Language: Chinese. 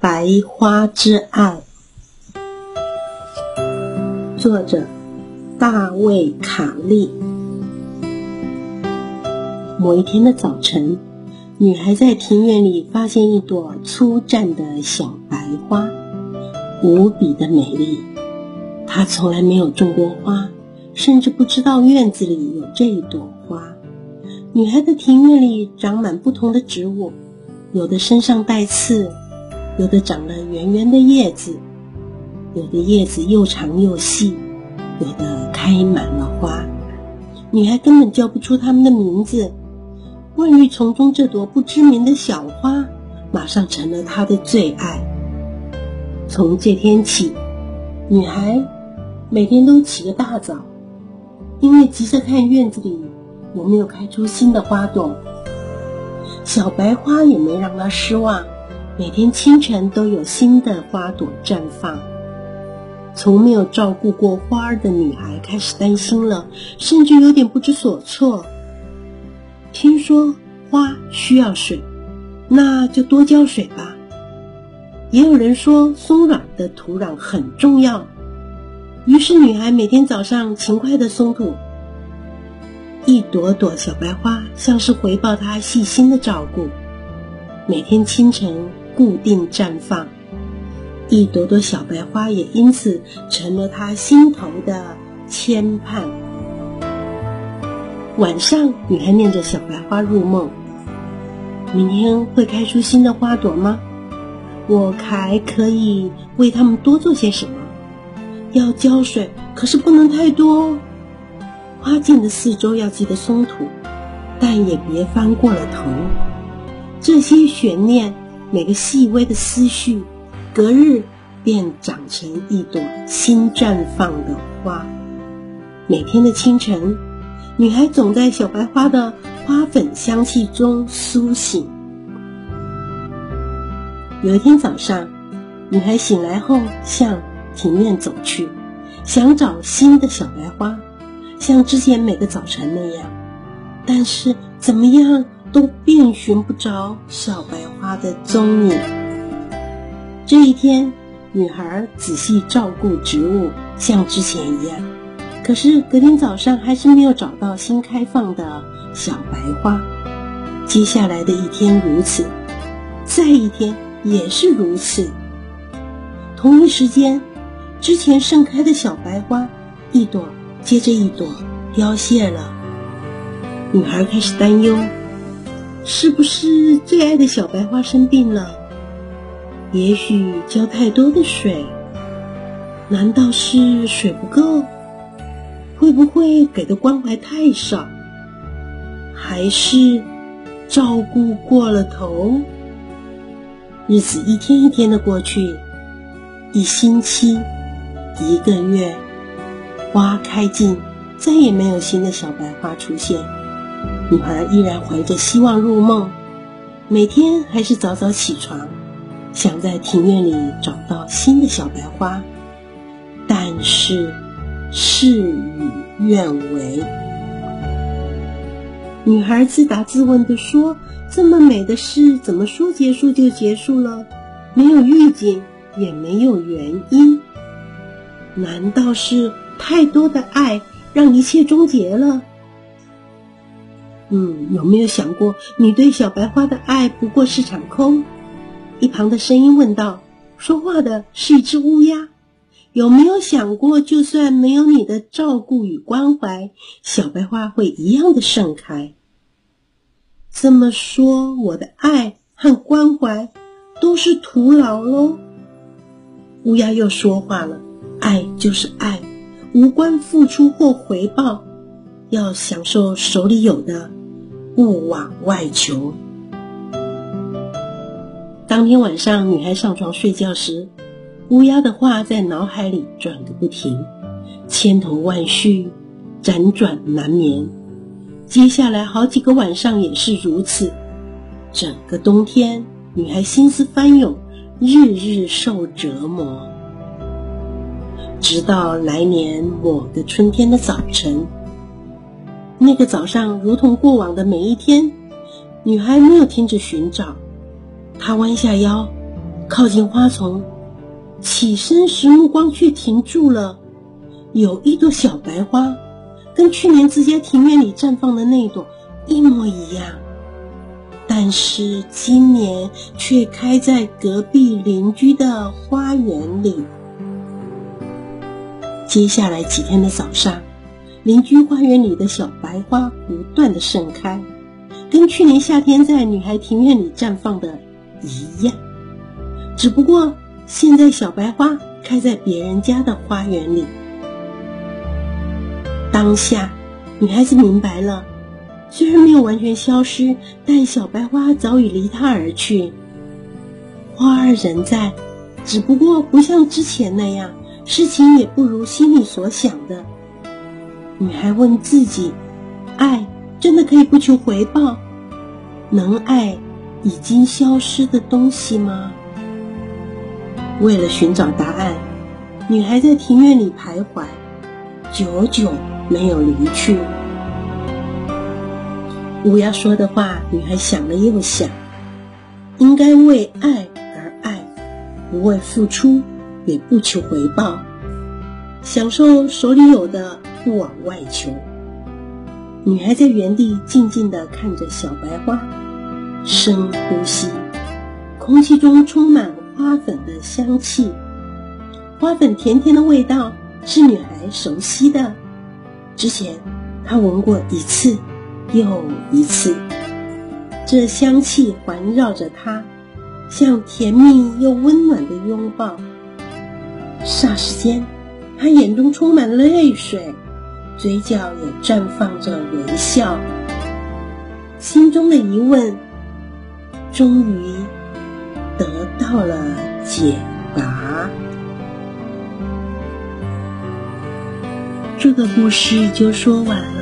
白花之爱，作者大卫·卡利。某一天的早晨，女孩在庭院里发现一朵粗绽的小白花，无比的美丽。她从来没有种过花，甚至不知道院子里有这一朵花。女孩的庭院里长满不同的植物，有的身上带刺。有的长了圆圆的叶子，有的叶子又长又细，有的开满了花。女孩根本叫不出它们的名字。万绿丛中这朵不知名的小花，马上成了她的最爱。从这天起，女孩每天都起个大早，因为急着看院子里有没有开出新的花朵。小白花也没让她失望。每天清晨都有新的花朵绽放。从没有照顾过花儿的女孩开始担心了，甚至有点不知所措。听说花需要水，那就多浇水吧。也有人说松软的土壤很重要，于是女孩每天早上勤快的松土。一朵朵小白花像是回报她细心的照顾，每天清晨。固定绽放，一朵朵小白花也因此成了他心头的牵绊。晚上，你还念着小白花入梦。明天会开出新的花朵吗？我还可以为它们多做些什么？要浇水，可是不能太多哦。花茎的四周要记得松土，但也别翻过了头。这些悬念。每个细微的思绪，隔日便长成一朵新绽放的花。每天的清晨，女孩总在小白花的花粉香气中苏醒。有一天早上，女孩醒来后向庭院走去，想找新的小白花，像之前每个早晨那样。但是怎么样？都遍寻不着小白花的踪影。这一天，女孩仔细照顾植物，像之前一样。可是隔天早上，还是没有找到新开放的小白花。接下来的一天如此，再一天也是如此。同一时间，之前盛开的小白花，一朵接着一朵凋谢了。女孩开始担忧。是不是最爱的小白花生病了？也许浇太多的水，难道是水不够？会不会给的关怀太少？还是照顾过了头？日子一天一天的过去，一星期，一个月，花开尽，再也没有新的小白花出现。女孩依然怀着希望入梦，每天还是早早起床，想在庭院里找到新的小白花。但是事与愿违。女孩自答自问地说：“这么美的事，怎么说结束就结束了？没有预警，也没有原因。难道是太多的爱让一切终结了？”嗯，有没有想过，你对小白花的爱不过是场空？一旁的声音问道。说话的是一只乌鸦。有没有想过，就算没有你的照顾与关怀，小白花会一样的盛开？这么说，我的爱和关怀都是徒劳喽？乌鸦又说话了。爱就是爱，无关付出或回报，要享受手里有的。勿往外求。当天晚上，女孩上床睡觉时，乌鸦的话在脑海里转个不停，千头万绪，辗转难眠。接下来好几个晚上也是如此。整个冬天，女孩心思翻涌，日日受折磨。直到来年某个春天的早晨。那个早上，如同过往的每一天，女孩没有停止寻找。她弯下腰，靠近花丛，起身时目光却停住了。有一朵小白花，跟去年自家庭院里绽放的那朵一模一样，但是今年却开在隔壁邻居的花园里。接下来几天的早上，邻居花园里的小白花不断的盛开，跟去年夏天在女孩庭院里绽放的一样，只不过现在小白花开在别人家的花园里。当下，女孩子明白了，虽然没有完全消失，但小白花早已离她而去。花儿仍在，只不过不像之前那样，事情也不如心里所想的。女孩问自己：爱真的可以不求回报？能爱已经消失的东西吗？为了寻找答案，女孩在庭院里徘徊，久久。没有离去。乌鸦说的话，女孩想了又想，应该为爱而爱，不为付出，也不求回报，享受手里有的，不往外求。女孩在原地静静地看着小白花，深呼吸，空气中充满花粉的香气，花粉甜甜的味道是女孩熟悉的。之前，他闻过一次又一次，这香气环绕着他，像甜蜜又温暖的拥抱。霎时间，他眼中充满了泪水，嘴角也绽放着微笑，心中的疑问终于得到了解答。这个故事就说完了。